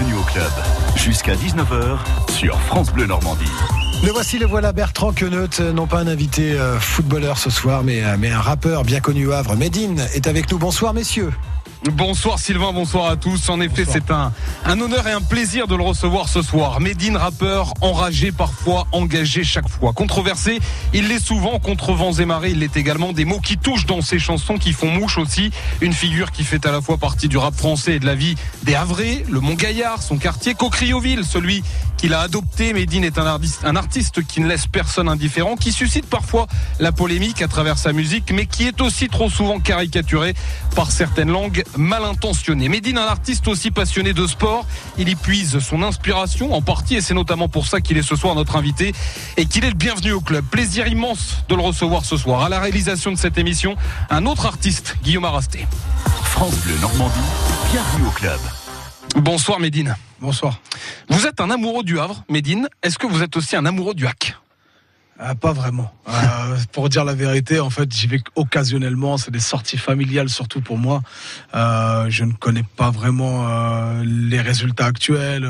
bienvenue au club. Jusqu'à 19h sur France Bleu Normandie. Le voici, le voilà Bertrand Queneut, non pas un invité euh, footballeur ce soir, mais, euh, mais un rappeur bien connu au Havre. Medine est avec nous. Bonsoir messieurs. Bonsoir Sylvain, bonsoir à tous. En effet, c'est un, un honneur et un plaisir de le recevoir ce soir. Medine, rappeur, enragé parfois, engagé chaque fois. Controversé, il l'est souvent. Contre vents et marées, il l'est également. Des mots qui touchent dans ses chansons, qui font mouche aussi. Une figure qui fait à la fois partie du rap français et de la vie des Havrais, le Mont-Gaillard, son quartier, Cocrioville, celui qu'il a adopté. Medine est un artiste, un artiste qui ne laisse personne indifférent, qui suscite parfois la polémique à travers sa musique, mais qui est aussi trop souvent caricaturé par certaines langues mal intentionnées. Medine, un artiste aussi passionné de sport, il y puise son inspiration en partie, et c'est notamment pour ça qu'il est ce soir notre invité et qu'il est le bienvenu au club. Plaisir immense de le recevoir ce soir. À la réalisation de cette émission, un autre artiste, Guillaume Arasté. France Bleu Normandie, bienvenue au club. Bonsoir Médine. Bonsoir. Vous êtes un amoureux du Havre, Médine. Est-ce que vous êtes aussi un amoureux du hack euh, pas vraiment. Euh, pour dire la vérité, en fait, j'y vais occasionnellement. C'est des sorties familiales, surtout pour moi. Euh, je ne connais pas vraiment euh, les résultats actuels,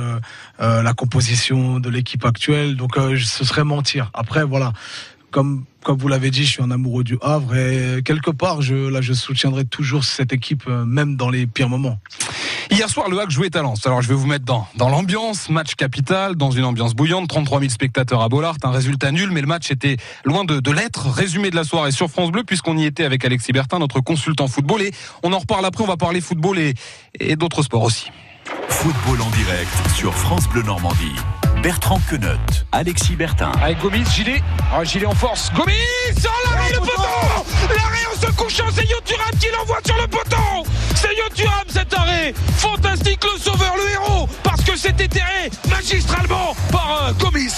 la composition de l'équipe actuelle. Donc, ce serait mentir. Après, voilà. Comme comme vous l'avez dit, je suis un amoureux du Havre et quelque part, là, je soutiendrai toujours cette équipe, même dans les pires moments. Hier soir, le Hack jouait à Lens. Alors, je vais vous mettre dans, dans l'ambiance. Match capital, dans une ambiance bouillante. 33 000 spectateurs à Bollard. Un résultat nul, mais le match était loin de, de l'être. Résumé de la soirée sur France Bleu, puisqu'on y était avec Alexis Bertin, notre consultant football. Et on en reparle après. On va parler football et, et d'autres sports aussi. Football en direct sur France Bleu Normandie. Bertrand Queneut, Alexis Bertin. Avec Gomis, Gilet. Ah, Gilet en force. Gomis sur l'arrêt, le poteau L'arrêt en se couchant, c'est Yoturam qui l'envoie sur le poteau Fantastique le sauveur, le héros Parce que c'est éthéré magistralement par euh, Gomis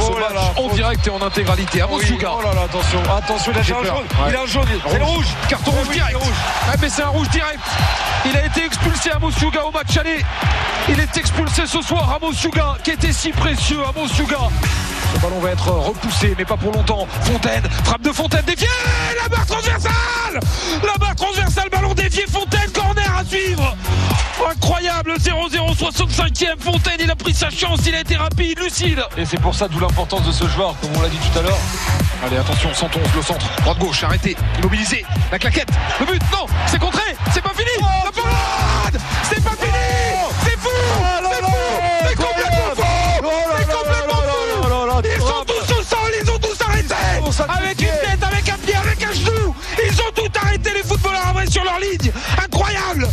Oh là là, en direct et en intégralité. À Oui, oh là là, attention. Attention, il a un jaune. Ouais. Il a un jaune. C'est le rouge. Carton rouge direct. Ah, mais c'est un rouge direct. Il a été expulsé à Mosuga au match aller. Il est expulsé ce soir à Mosuga, qui était si précieux à Mosuga. Le ballon va être repoussé, mais pas pour longtemps. Fontaine, frappe de Fontaine, dévié La barre transversale La barre transversale, ballon dévié, Fontaine, Incroyable, 0-0, 65e, Fontaine, il a pris sa chance, il a été rapide, lucide. Et c'est pour ça d'où l'importance de ce joueur, comme on l'a dit tout à l'heure. Allez, attention, 111, le centre, droite-gauche, arrêté, immobilisé, la claquette, le but, non, c'est contré, c'est pas fini, la parade C'est pas fini. C'est fou. C'est fou. C'est complètement fou. C'est complètement fou. Ils sont tous au sol, ils ont tous arrêté. Avec une tête,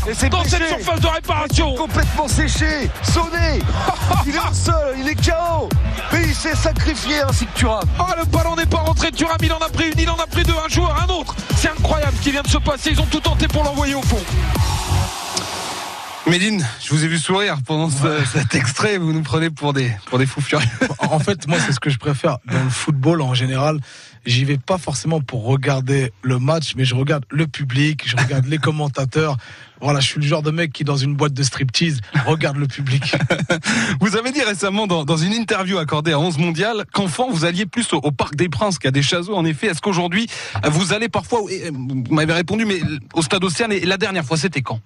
Et Dans cette surface de réparation Complètement séché, sonné. il est seul, il est KO. Mais il s'est sacrifié ainsi que Thuram. Ah, le ballon n'est pas rentré. Thuram, il en a pris une, il en a pris deux. Un joueur, un autre. C'est incroyable ce qui vient de se passer. Ils ont tout tenté pour l'envoyer au fond. Médine, je vous ai vu sourire pendant ce- cet extrait. Vous nous prenez pour des, pour des fous furieux. En fait, moi, c'est ce que je préfère dans le football en général. J'y vais pas forcément pour regarder le match, mais je regarde le public, je regarde les commentateurs. Voilà, je suis le genre de mec qui, dans une boîte de striptease, regarde le public. Vous avez dit récemment dans, une interview accordée à 11 mondial qu'enfant vous alliez plus au, Parc des Princes qu'à des Chazeaux. En effet, est-ce qu'aujourd'hui vous allez parfois, euh, vous m'avez répondu, mais au Stade Océane, et la dernière fois c'était quand?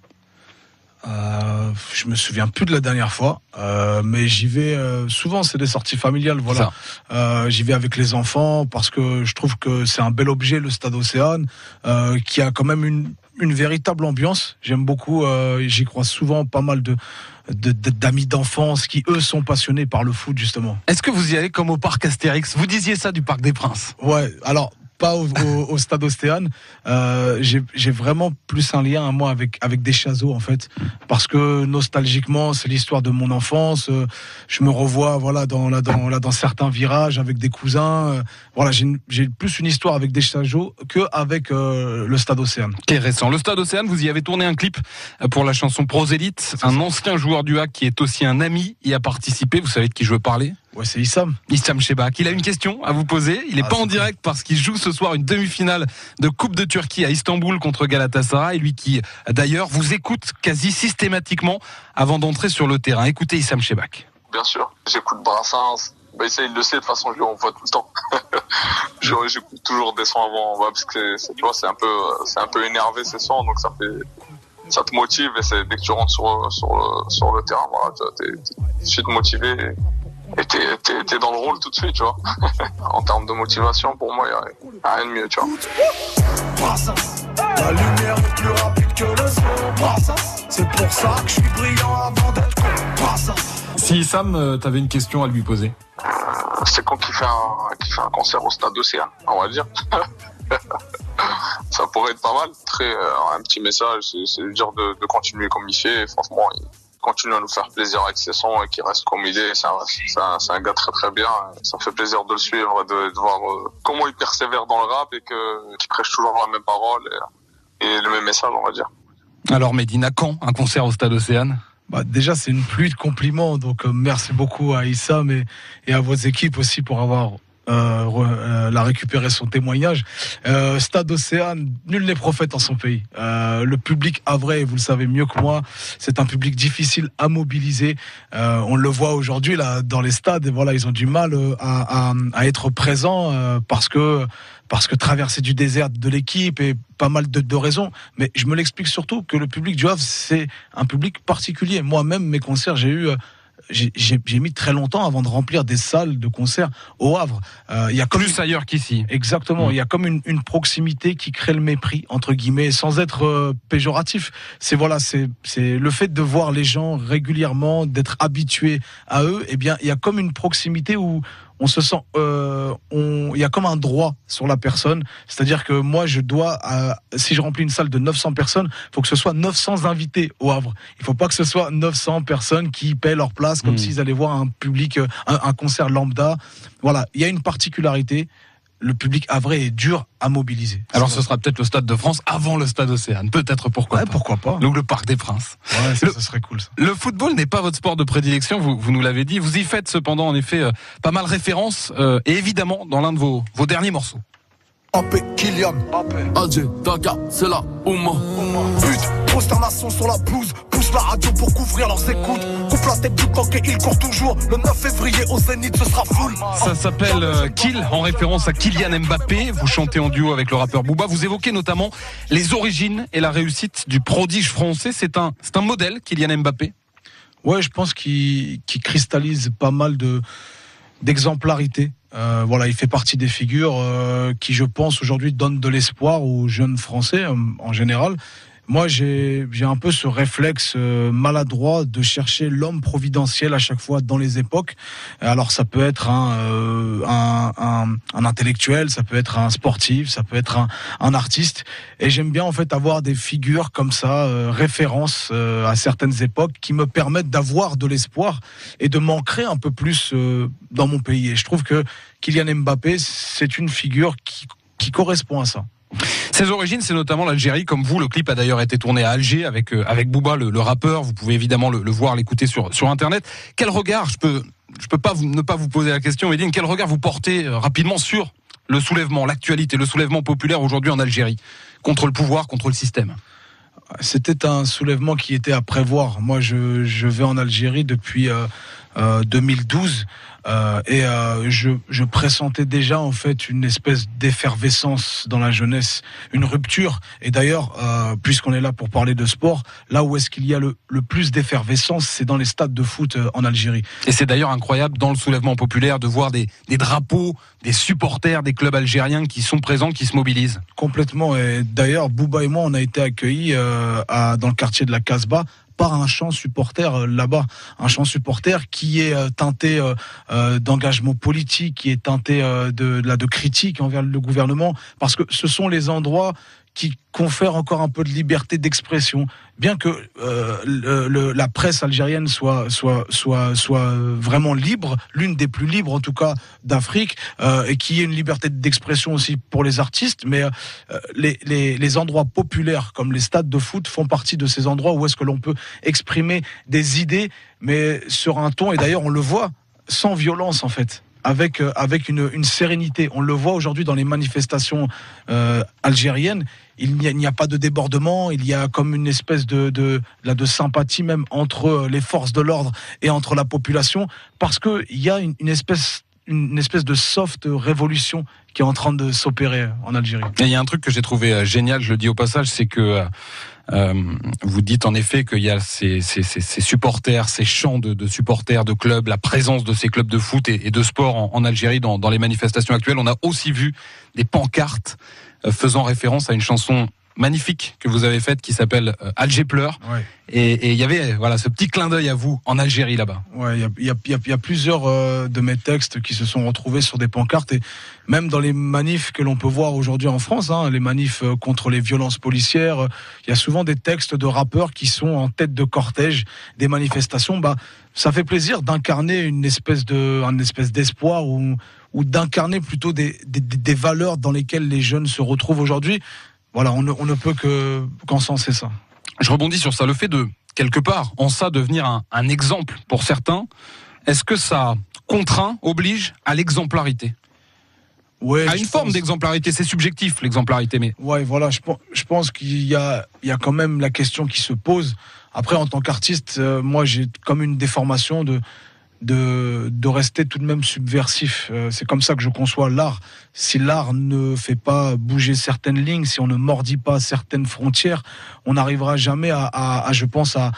Euh, je me souviens plus de la dernière fois, euh, mais j'y vais euh, souvent. C'est des sorties familiales, voilà. Euh, j'y vais avec les enfants parce que je trouve que c'est un bel objet, le Stade Océane, euh, qui a quand même une une véritable ambiance. J'aime beaucoup. euh, J'y crois souvent pas mal de- d'amis d'enfance qui eux sont passionnés par le foot justement. Est-ce que vous y allez comme au Parc Astérix? Vous disiez ça du Parc des Princes. Ouais. Alors pas au, au- au stade Océane. Euh, j'ai vraiment plus un lien moi avec avec des en fait, parce que nostalgiquement c'est l'histoire de mon enfance. Euh, je me revois voilà dans là dans là dans certains virages avec des cousins. Euh, voilà j'ai plus une histoire avec des chazeaux que avec euh, le stade Océane. Qui est récent. Le Stade Océane, vous y avez tourné un clip pour la chanson Prosélite. Un ancien joueur du hack qui est aussi un ami y a participé. Vous savez de qui je veux parler? Ouais c'est Issam. Issam Shebak. Il a une question à vous poser. Il n'est Ah, pas en direct parce qu'il joue ce soir une demi-finale de Coupe de Turquie à Istanbul contre Galatasaray. Lui qui, d'ailleurs, vous écoute quasi systématiquement avant d'entrer sur le terrain. Écoutez Issam Shebak. Bien sûr, j'écoute Brassens. Bah, ça, il le sait, de toute façon, je lui envoie tout le temps. J'écoute toujours des sons avant, ouais, parce que c'est- tu vois, c'est un peu, c'est un peu énervé ces sons, donc ça fait, ça te motive et c'est dès que tu rentres sur sur le, sur le terrain, voilà, t'es tout de suite motivé et t'es t'es t'es dans le rôle tout de suite, tu vois. en termes de motivation, pour moi, il y a, rien de mieux, tu vois. La lumière est plus rapide que le son. C'est pour ça que je suis brillant avant d'être con. Si Sam, euh, t'avais une question à lui poser. C'est quand qui fait un qui fait un concert au stade Océan, on va dire. ça pourrait être pas mal. Très euh, un petit message, c'est c'est lui dire de, de continuer comme il fait. Franchement, il continue à nous faire plaisir avec ses sons et qu'il reste comme il est. C'est un, gars très très bien. Ça fait plaisir de le suivre, de, de voir euh, comment il persévère dans le rap et que qu'il prêche toujours la même parole et, et le même message, on va dire. Alors Medine, à quand un concert au Stade Océane? Bah, déjà, c'est une pluie de compliments. Donc, euh, merci beaucoup à Issam et, et à vos équipes aussi pour avoir euh, euh, la récupéré son témoignage. Euh, Stade Océane, nul n'est prophète en son pays. Le public havrais, vous le savez mieux que moi, c'est un public difficile à mobiliser. On le voit aujourd'hui là dans les stades. Voilà, ils ont du mal à, à, à être présents parce que parce que traverser du désert de l'équipe et pas mal de, de raisons. Mais je me l'explique surtout que le public du Havre, c'est un public particulier. Moi-même, mes concerts, j'ai eu. J'ai mis très longtemps avant de remplir des salles de concert au Havre. Euh, Il y a comme Plus ailleurs qu'ici. Exactement. Mm. Il y a comme une, une proximité qui crée le mépris entre guillemets, sans être euh, péjoratif. C'est voilà, c'est c'est le fait de voir les gens régulièrement, d'être habitué à eux. Eh bien, il y a comme une proximité où on se sent, euh, on, il y a comme un droit sur la personne. C'est-à-dire que moi, je dois, euh, si je remplis une salle de 900 personnes, il faut que ce soit 900 invités au Havre. Il faut pas que ce soit 900 personnes qui paient leur place comme Mm. s'ils allaient voir un public, euh, un, un concert lambda. Voilà, il y a une particularité. Le public havrais est dur à mobiliser. Alors ce sera peut-être le Stade de France avant le Stade Océane. Peut-être pourquoi Ouais, pas. pourquoi pas Donc le Parc des Princes. Ouais, ça, Le- ça serait cool. Ça. Le football n'est pas votre sport de prédilection, vous, vous nous l'avez dit. Vous y faites cependant en effet euh, pas mal référence, euh, et évidemment dans l'un de vos, vos derniers morceaux. Mbappé, Kylian, Adje, Daga, c'est la Ouma. but, consternation sur la blouse, pousse la radio pour couvrir leurs écoutes. Coupe la tête du coq et il court toujours. Le 9 février au Zénith, ce sera full. Ça s'appelle euh, Kill, en référence à Kylian Mbappé. Vous chantez en duo avec le rappeur Booba. Vous évoquez notamment les origines et la réussite du prodige français. C'est un, c'est un modèle, Kylian Mbappé. Ouais, je pense qu'il qu'il cristallise pas mal de d'exemplarité. Euh, voilà, il fait partie des figures euh, qui, je pense, aujourd'hui donnent de l'espoir aux jeunes Français euh, en général. Moi, j'ai un peu ce réflexe euh, maladroit de chercher l'homme providentiel à chaque fois dans les époques. Alors, ça peut être un, euh, intellectuel, ça peut être un sportif, ça peut être un, artiste. Et j'aime bien en fait avoir des figures comme ça, euh, références à certaines époques, qui me permettent d'avoir de l'espoir et de m'ancrer un peu plus dans mon pays. Et je trouve que Kylian Mbappé, c'est une figure qui, qui correspond à ça. Ses origines, c'est notamment l'Algérie. Comme vous, le clip a d'ailleurs été tourné à Alger avec euh, avec Booba, le, rappeur. Vous pouvez évidemment le, voir, l'écouter sur sur internet. Quel regard Je peux je peux pas vous, ne pas vous poser la question, Medine. Quel regard vous portez euh, rapidement sur le soulèvement, l'actualité, le soulèvement populaire aujourd'hui en Algérie? Contre le pouvoir, contre le système? C'était un soulèvement qui était à prévoir. Moi, je, je vais en Algérie depuis euh, euh, 2012 euh, et euh, je, je pressentais déjà en fait une espèce d'effervescence dans la jeunesse, une rupture. Et d'ailleurs, euh, puisqu'on est là pour parler de sport, là où est-ce qu'il y a le, le plus d'effervescence, c'est dans les stades de foot euh, en Algérie. Et c'est d'ailleurs incroyable dans le soulèvement populaire de voir des, des drapeaux, des supporters des clubs algériens qui sont présents, qui se mobilisent. Complètement. Et d'ailleurs, Bouba et moi, on a été accueillis euh, à, dans le quartier de la Casbah par un chant supporter euh, là-bas, un chant supporter qui est euh, teinté euh, d'engagement politique, qui est teinté de, de, de critique envers le gouvernement, parce que ce sont les endroits qui confèrent encore un peu de liberté d'expression, bien que euh, la presse algérienne soit soit soit soit vraiment libre, l'une des plus libres en tout cas d'Afrique, euh, et qui ait une liberté d'expression aussi pour les artistes, mais euh, les, les endroits populaires comme les stades de foot font partie de ces endroits où est-ce que l'on peut exprimer des idées, mais sur un ton, et d'ailleurs on le voit, sans violence en fait. Avec, euh, avec une, sérénité. On le voit aujourd'hui dans les manifestations euh, algériennes. Il n'y a, a pas de débordement, il y a comme une espèce de, de, de sympathie même entre euh, les forces de l'ordre et entre la population, parce qu'il y a une, espèce une espèce de soft révolution qui est en train de s'opérer en Algérie. Il y a un truc que j'ai trouvé génial, je le dis au passage, c'est que euh, vous dites en effet qu'il y a ces, supporters, ces chants de, supporters de clubs, la présence de ces clubs de foot et, de sport en, Algérie dans, dans, les manifestations actuelles. On a aussi vu des pancartes euh, faisant référence à une chanson magnifique que vous avez faite qui s'appelle euh, Alger pleure. Ouais. Et il y avait voilà ce petit clin d'œil à vous en Algérie là-bas. Ouais, il y a, y, a, y a, plusieurs euh, de mes textes qui se sont retrouvés sur des pancartes et même dans les manifs que l'on peut voir aujourd'hui en France, hein, les manifs euh, contre les violences policières, il y a souvent des textes de rappeurs qui sont en tête de cortège des manifestations. Bah, ça fait plaisir d'incarner une espèce de, une espèce d'espoir ou, ou d'incarner plutôt des, des, des valeurs dans lesquelles les jeunes se retrouvent aujourd'hui voilà, on ne, on ne peut que qu'encenser ça. Je rebondis sur ça. Le fait de, quelque part, en ça, devenir un, un exemple pour certains, est-ce que ça contraint, oblige à l'exemplarité? Ouais, à une forme pense... d'exemplarité, c'est subjectif l'exemplarité, mais. Ouais, voilà, je, je pense qu'il y a, il y a quand même la question qui se pose. Après, en tant qu'artiste, euh, moi, j'ai comme une déformation de, de, rester tout de même subversif. Euh, c'est comme ça que je conçois l'art. Si l'art ne fait pas bouger certaines lignes, si on ne mordit pas certaines frontières, on n'arrivera jamais à, je pense, à,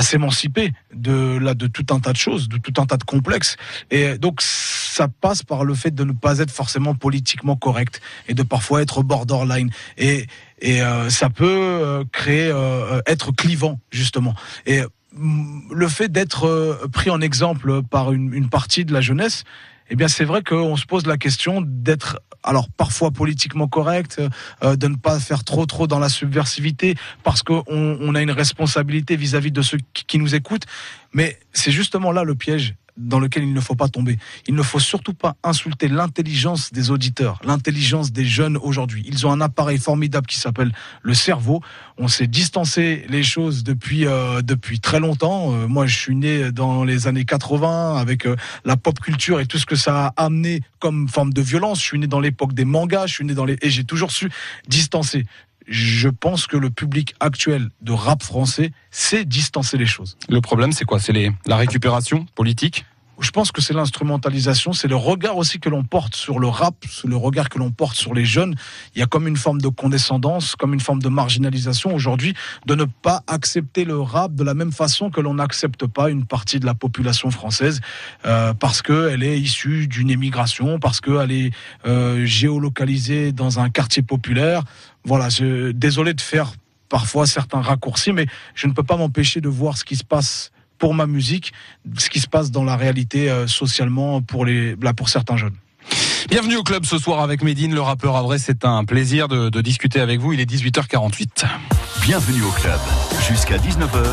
s'émanciper de de tout un tas de choses, de tout un tas de complexes. Et donc ça passe par le fait de ne pas être forcément politiquement correct et de parfois être borderline. Et et euh, ça peut euh, créer être clivant justement. Et le fait d'être pris en exemple par une, partie de la jeunesse, eh bien c'est vrai qu'on se pose la question d'être alors parfois politiquement correct, euh, de ne pas faire trop trop dans la subversivité parce qu'on on a une responsabilité vis-à-vis -vis de ceux qui nous écoutent. Mais c'est justement là le piège dans lequel il ne faut pas tomber. Il ne faut surtout pas insulter l'intelligence des auditeurs, l'intelligence des jeunes aujourd'hui. Ils ont un appareil formidable qui s'appelle le cerveau. On s'est distancé les choses depuis euh, depuis très longtemps. Euh, moi, je suis né dans les années 80 avec euh, la pop culture et tout ce que ça a amené comme forme de violence. Je suis né dans l'époque des mangas. Je suis né dans les et j'ai toujours su distancer je pense que le public actuel de rap français sait distancer les choses. Le problème, c'est quoi? C'est la récupération politique? Je pense que c'est l'instrumentalisation, c'est le regard aussi que l'on porte sur le rap, le regard que l'on porte sur les jeunes. Il y a comme une forme de condescendance, comme une forme de marginalisation aujourd'hui, de ne pas accepter le rap de la même façon que l'on n'accepte pas une partie de la population française euh, parce qu'elle est issue d'une émigration, parce qu'elle est euh, géolocalisée dans un quartier populaire. Voilà, je, désolé de faire parfois certains raccourcis, mais je ne peux pas m'empêcher de voir ce qui se passe pour ma musique, ce qui se passe dans la réalité euh, socialement pour, les, là, pour certains jeunes. Bienvenue au club ce soir avec Médine, le rappeur. À vrai, c'est un plaisir de, de, discuter avec vous. Il est 18h48. Bienvenue au club. Jusqu'à 19h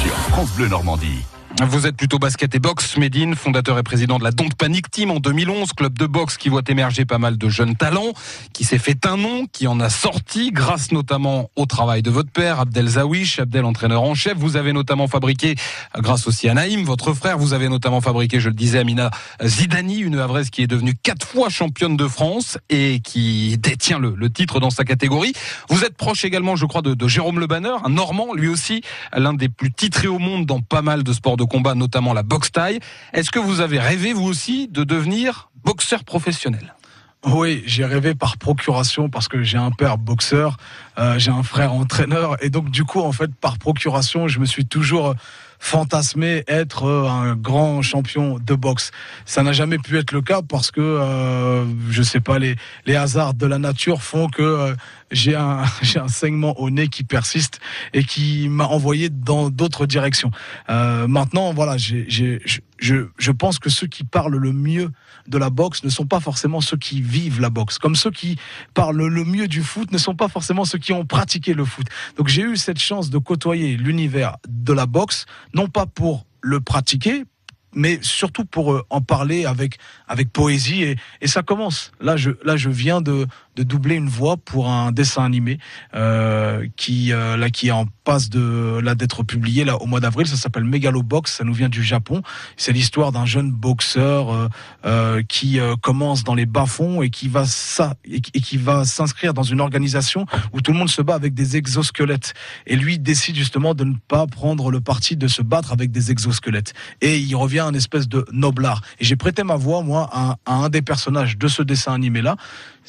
sur France Bleu Normandie. Vous êtes plutôt basket et boxe, Médine, fondateur et président de la Don't Panic Team en 2011, club de boxe qui voit émerger pas mal de jeunes talents, qui s'est fait un nom, qui en a sorti, grâce notamment au travail de votre père, Abdel Zawish, Abdel entraîneur en chef. Vous avez notamment fabriqué, grâce aussi à Naïm, votre frère, vous avez notamment fabriqué, je le disais, Amina Zidani, une Havraise qui est devenue quatre fois championne de France et qui détient le, titre dans sa catégorie. Vous êtes proche également, je crois, de, de Jérôme Le Banner, un Normand, lui aussi, l'un des plus titrés au monde dans pas mal de sports de combat, notamment la boxe taille. Est-ce que vous avez rêvé, vous aussi, de devenir boxeur professionnel? Oui, j'ai rêvé par procuration parce que j'ai un père boxeur, euh, j'ai un frère entraîneur et donc du coup en fait par procuration je me suis toujours fantasmé être un grand champion de boxe. Ça n'a jamais pu être le cas parce que euh, je sais pas les les hasards de la nature font que euh, j'ai un j'ai un saignement au nez qui persiste et qui m'a envoyé dans d'autres directions. Euh, maintenant voilà, j'ai je, je pense que ceux qui parlent le mieux de la boxe ne sont pas forcément ceux qui vivent la boxe, comme ceux qui parlent le mieux du foot ne sont pas forcément ceux qui ont pratiqué le foot. Donc j'ai eu cette chance de côtoyer l'univers de la boxe, non pas pour le pratiquer, mais surtout pour en parler avec avec poésie et, et ça commence. Là je là je viens de de doubler une voix pour un dessin animé euh, qui là qui est en passe de là d'être publié là au mois d'avril. Ça s'appelle Megalobox. Ça nous vient du Japon. C'est l'histoire d'un jeune boxeur qui commence dans les bas fonds et qui va ça et qui va s'inscrire dans une organisation où tout le monde se bat avec des exosquelettes. Et lui décide justement de ne pas prendre le parti de se battre avec des exosquelettes. Et il revient un espèce de noblard. Et j'ai prêté ma voix, moi, à, un des personnages de ce dessin animé-là.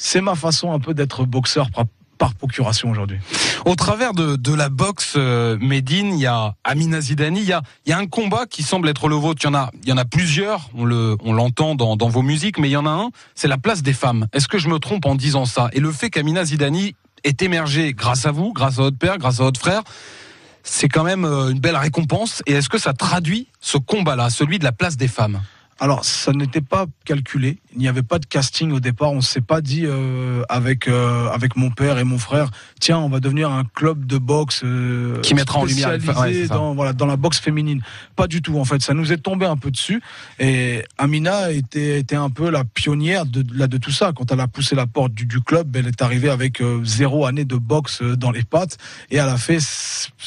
C'est ma façon un peu d'être boxeur par procuration aujourd'hui. Au travers de, la boxe euh, Médine, il y a Amina Zidani, il y a, un combat qui semble être le vôtre. Il y en a, plusieurs. On le, on l'entend dans, vos musiques, mais il y en a un. C'est la place des femmes. Est-ce que je me trompe en disant ça? Et le fait qu'Amina Zidani est émergé grâce à vous, grâce à votre père, grâce à votre frère, c'est quand même euh, une belle récompense. Et est-ce que ça traduit ce combat-là, celui de la place des femmes? Alors, ça n'était pas calculé. Il n'y avait pas de casting au départ. On ne s'est pas dit euh, avec euh, avec mon père et mon frère, tiens, on va devenir un club de boxe euh, qui mettra en lumière dans voilà dans la boxe féminine. Pas du tout en fait. Ça nous est tombé un peu dessus. Et Amina était était un peu la pionnière de là de tout ça. Quand elle a poussé la porte du, du club, elle est arrivée avec zéro année de boxe dans les pattes et elle a fait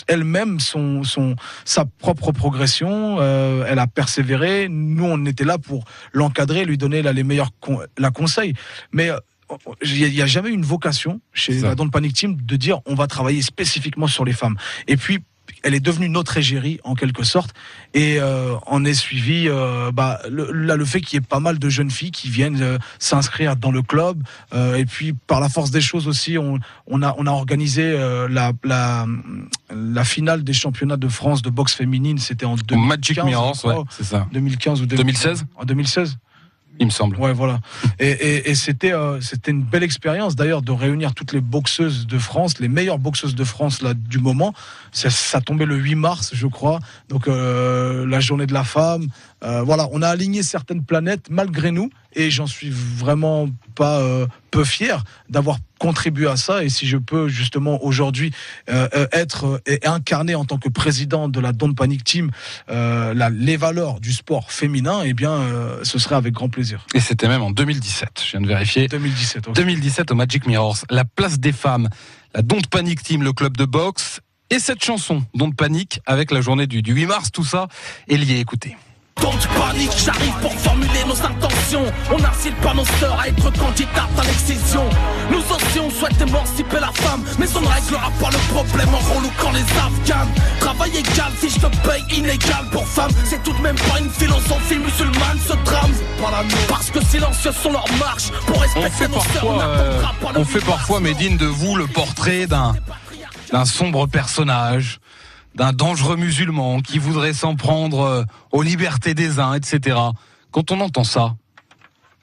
elle-même son son sa propre progression. elle a persévéré. Nous, on était là pour l'encadrer, lui donner les meilleurs la conseils. Mais euh, il n'y a, jamais eu une vocation chez la Don't Panic Team de dire on va travailler spécifiquement sur les femmes. Et puis elle est devenue notre égérie en quelque sorte. Et euh, on est suivi euh, bah, le, là le fait qu'il y ait pas mal de jeunes filles qui viennent euh, s'inscrire dans le club. Et puis par la force des choses aussi on, on a on a organisé la, la, la finale des championnats de France de boxe féminine. C'était en 2015, Magic Mirrors ouais, c'est ça. 2015 ou 2016 en 2016 il me semble. Ouais, voilà. Et, et, c'était euh, c'était une belle expérience d'ailleurs de réunir toutes les boxeuses de France, les meilleures boxeuses de France là du moment. Ça, ça tombait le 8 mars, je crois. Donc euh, la journée de la femme. Euh, voilà, on a aligné certaines planètes malgré nous et j'en suis vraiment pas euh, peu fier d'avoir contribué à ça et si je peux justement aujourd'hui euh, être et incarner en tant que président de la Don't Panic Team la, les valeurs du sport féminin eh bien ce serait avec grand plaisir. Et c'était même en 2017, je viens de vérifier. 2017. 2017 au Magic Mirrors, la place des femmes, la Don't Panic Team, le club de boxe et cette chanson Don't Panic avec la journée du, du 8 mars, tout ça est lié. Écoutez. Donc panique, j'arrive pour formuler nos intentions. On n'incite pas nos sœurs à être candidates à l'excision. Nous aussi on souhaite émanciper la femme, mais on ne réglera pas le problème en relouquant les Afghans. Travail égal si je te paye inégal pour femme, c'est tout de même pas une philosophie musulmane ce drame. Parce que silencieux sont leurs marches pour respecter on fait nos parfois, euh, On fait parfois, Médine, de vous le portrait d'un sombre personnage d'un dangereux musulman qui voudrait s'en prendre euh, aux libertés des uns, etc. Quand on entend ça,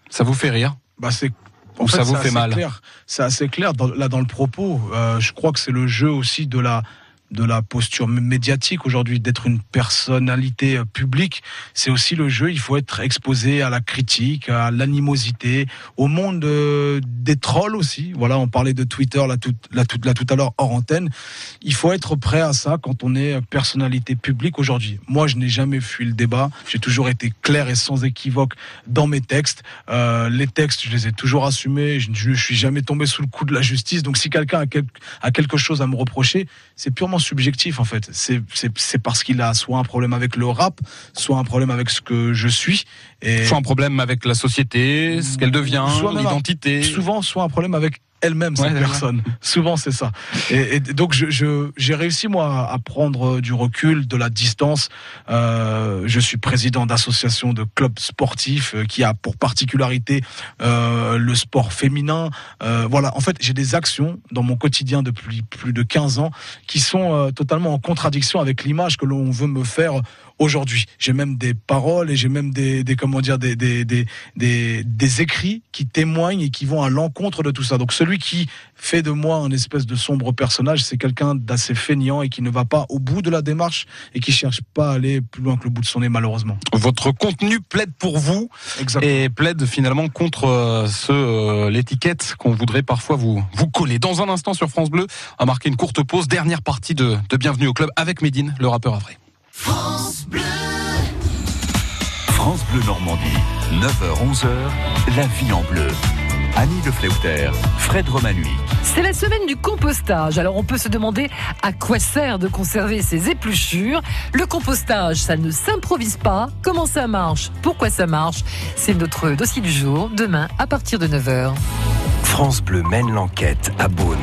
ça vous fait rire? Bah c'est Ou ça vous fait mal? C'est assez clair là dans le propos. Euh, je crois que c'est le jeu aussi de la de la posture médiatique aujourd'hui, d'être une personnalité euh, publique, c'est aussi le jeu. Il faut être exposé à la critique, à l'animosité, au monde euh, des trolls aussi. Voilà, on parlait de Twitter là tout, là, tout, là, tout à l'heure hors antenne. Il faut être prêt à ça quand on est personnalité publique aujourd'hui. Moi, je n'ai jamais fui le débat. J'ai toujours été clair et sans équivoque dans mes textes. Euh, les textes, je les ai toujours assumés. Je ne suis jamais tombé sous le coup de la justice. Donc, si quelqu'un a, a quelque chose à me reprocher, c'est purement subjectif en fait. C'est parce qu'il a soit un problème avec le rap, soit un problème avec ce que je suis. Et soit un problème avec la société, ce qu'elle devient, l'identité. Souvent, soit un problème avec elle-même cette personne. Souvent c'est ça. Et, donc je, j'ai réussi moi à prendre du recul, de la distance. Euh, je suis président d'association de clubs sportifs euh, qui a pour particularité euh, le sport féminin. Euh, voilà, en fait j'ai des actions dans mon quotidien depuis plus de 15 ans qui sont euh, totalement en contradiction avec l'image que l'on veut me faire aujourd'hui. J'ai même des paroles et j'ai même des, des comment dire des, des, des, des, écrits qui témoignent et qui vont à l'encontre de tout ça. Donc celui qui fait de moi un espèce de sombre personnage, c'est quelqu'un d'assez feignant et qui ne va pas au bout de la démarche et qui cherche pas à aller plus loin que le bout de son nez malheureusement. Votre contenu plaide pour vous Exactement. et plaide finalement contre euh, ce euh, l'étiquette qu'on voudrait parfois vous vous coller. Dans un instant sur France Bleu, va marquer une courte pause, dernière partie de, de Bienvenue au club avec Médine, le rappeur après. France Bleu Normandie, 9h-11h, la vie en bleu. Annie Le Fleuter, Fred Romanui. C'est la semaine du compostage. Alors on peut se demander à quoi sert de conserver ces épluchures. Le compostage, ça ne s'improvise pas. Comment ça marche? Pourquoi ça marche? C'est notre dossier du jour, demain à partir de 9h. France Bleu mène l'enquête à Beaune.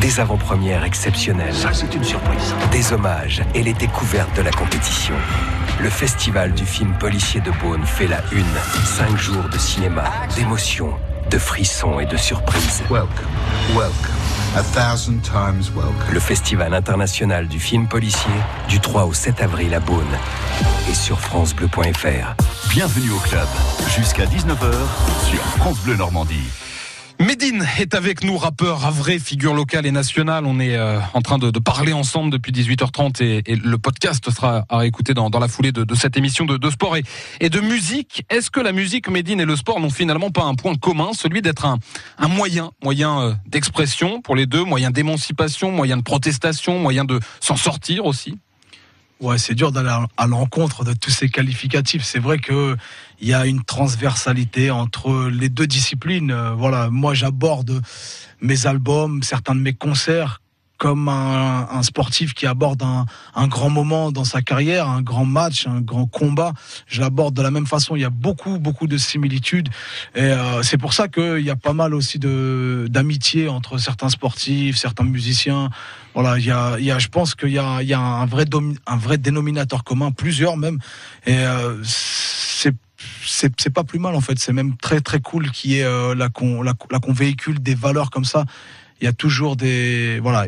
Des avant-premières exceptionnelles. Ça, c'est une surprise. Des hommages et les découvertes de la compétition. Le festival du film policier de Beaune fait la une. Cinq jours de cinéma, d'émotions, de frissons et de surprises. Welcome, welcome, a thousand times welcome. Le festival international du film policier du 3 au 7 avril à Beaune et sur francebleu.fr. Bienvenue au club, jusqu'à 19h sur France Bleu Normandie. Médine est avec nous, rappeur vrai, figure locale et nationale. On est euh, en train de, parler ensemble depuis 18h30 et, et, le podcast sera à réécouter dans, dans la foulée de, de cette émission de, de sport et, et, de musique. Est-ce que la musique, Médine et le sport n'ont finalement pas un point commun, celui d'être un, un moyen, moyen euh, d'expression pour les deux, moyen d'émancipation, moyen de protestation, moyen de s'en sortir aussi? Ouais, c'est dur d'aller à l'encontre de tous ces qualificatifs. C'est vrai que il y a une transversalité entre les deux disciplines. Voilà, moi j'aborde mes albums, certains de mes concerts comme un, sportif qui aborde un, grand moment dans sa carrière, un grand match, un grand combat. Je l'aborde de la même façon. Il y a beaucoup, beaucoup de similitudes. Et euh, c'est pour ça qu'il y a pas mal aussi de d'amitié entre certains sportifs, certains musiciens. Voilà, il y a, il y a je pense qu'il y a, il y a un vrai un vrai dénominateur commun, plusieurs même. Et euh, c'est c'est pas plus mal en fait. C'est même très très cool qui est euh, là qu'on là qu'on véhicule des valeurs comme ça. Il y a toujours des voilà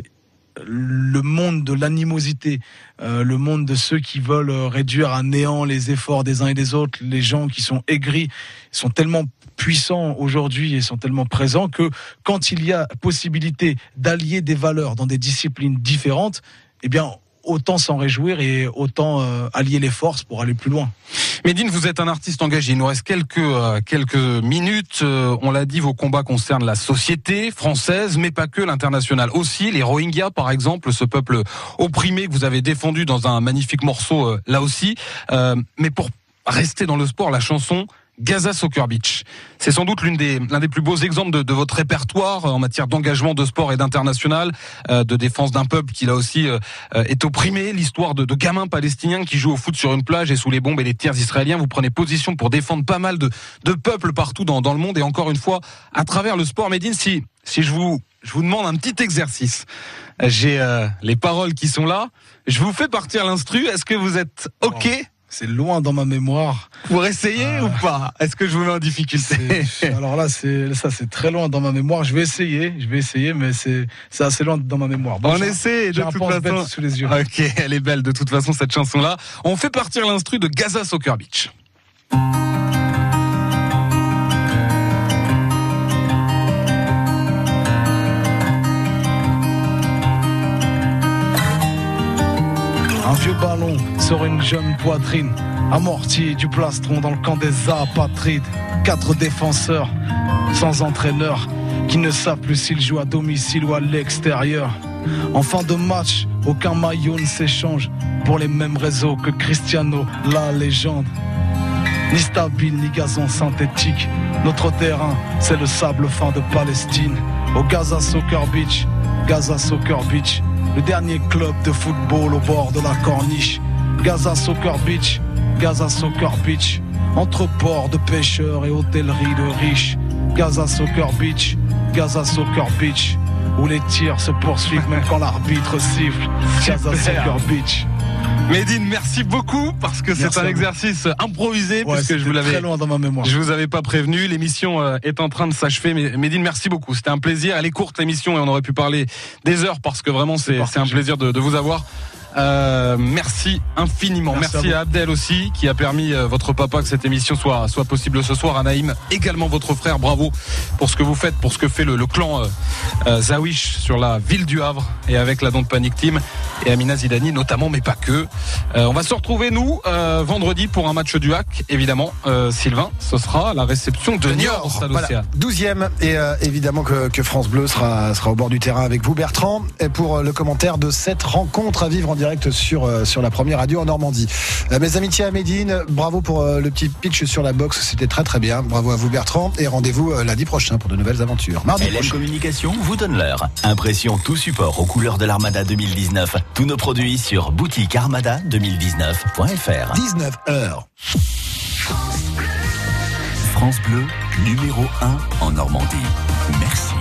le monde de l'animosité, euh, le monde de ceux qui veulent réduire à néant les efforts des uns et des autres, les gens qui sont aigris, sont tellement puissants aujourd'hui et sont tellement présents que quand il y a possibilité d'allier des valeurs dans des disciplines différentes, eh bien autant s'en réjouir et autant euh, allier les forces pour aller plus loin. Médine, vous êtes un artiste engagé. Il nous reste quelques euh, quelques minutes. Euh, on l'a dit, vos combats concernent la société française, mais pas que l'international aussi. Les Rohingyas, par exemple, ce peuple opprimé que vous avez défendu dans un magnifique morceau, là aussi. mais pour rester dans le sport, la chanson Gaza Soccer Beach. C'est sans doute l'une des l'un des plus beaux exemples de, votre répertoire en matière d'engagement de sport et d'international, euh, de défense d'un peuple qui là aussi euh, est opprimé. L'histoire de, gamins palestiniens qui jouent au foot sur une plage et sous les bombes et les tirs israéliens. Vous prenez position pour défendre pas mal de, de peuples partout dans, dans le monde et encore une fois à travers le sport. Médine, si si je vous je vous demande un petit exercice, j'ai euh, les paroles qui sont là. Je vous fais partir l'instru. Est-ce que vous êtes ok? C'est loin dans ma mémoire. Pour essayer euh... ou pas? Est-ce que je vous mets en difficulté Alors là, c'est ça, c'est très loin dans ma mémoire. Je vais essayer, je vais essayer, mais c'est c'est assez loin dans ma mémoire. Bon, On essaie de toute façon. Sous les yeux. Ok, elle est belle de toute façon cette chanson-là. On fait partir l'instru de Gaza Soccer Beach. Un vieux ballon sur une jeune poitrine, amorti du plastron dans le camp des apatrides. Quatre défenseurs sans entraîneur qui ne savent plus s'ils jouent à domicile ou à l'extérieur. En fin de match, aucun maillot ne s'échange pour les mêmes réseaux que Cristiano, la légende. Ni stable, ni gazon synthétique. Notre terrain, c'est le sable fin de Palestine. Au Gaza Soccer Beach, Gaza Soccer Beach, le dernier club de football au bord de la corniche. Gaza Soccer Beach, Gaza Soccer Beach, entre ports de pêcheurs et hôtelleries de riches. Gaza Soccer Beach, Gaza Soccer Beach, où les tirs se poursuivent même quand l'arbitre siffle. Gaza Soccer Beach. Médine, merci beaucoup parce que c'est un exercice improvisé ouais, puisque je vous l'avais très loin dans ma mémoire. Je vous avais pas prévenu. L'émission est en train de s'achever. Médine, merci beaucoup. C'était un plaisir. Elle est courte l'émission et on aurait pu parler des heures parce que vraiment c'est un plaisir de, de vous avoir. Euh, merci infiniment. Merci, merci à, à, Abdel aussi qui a permis euh, votre papa que cette émission soit soit possible ce soir. À Naïm également votre frère. Bravo pour ce que vous faites, pour ce que fait le, le clan euh, Zawish sur la ville du Havre et avec la Don't Panic Team et Amina Zidani notamment, mais pas que. Euh, on va se retrouver nous vendredi pour un match du Hack. Évidemment, Sylvain, ce sera la réception de Niort Stade voilà. 12e et évidemment que, que, France Bleu sera sera au bord du terrain avec vous Bertrand et pour le commentaire de cette rencontre à vivre en direct sur, euh, sur la première radio en Normandie. Euh, mes amitiés à Médine, bravo pour euh, le petit pitch sur la boxe, c'était très très bien. Bravo à vous Bertrand et rendez-vous lundi prochain pour de nouvelles aventures. Mardi LM prochain. Communication vous donne l'heure. Impression tout support aux couleurs de l'Armada 2019. Tous nos produits sur boutiquearmada2019.fr. 19 heures. France Bleu, numéro 1 en Normandie. Merci.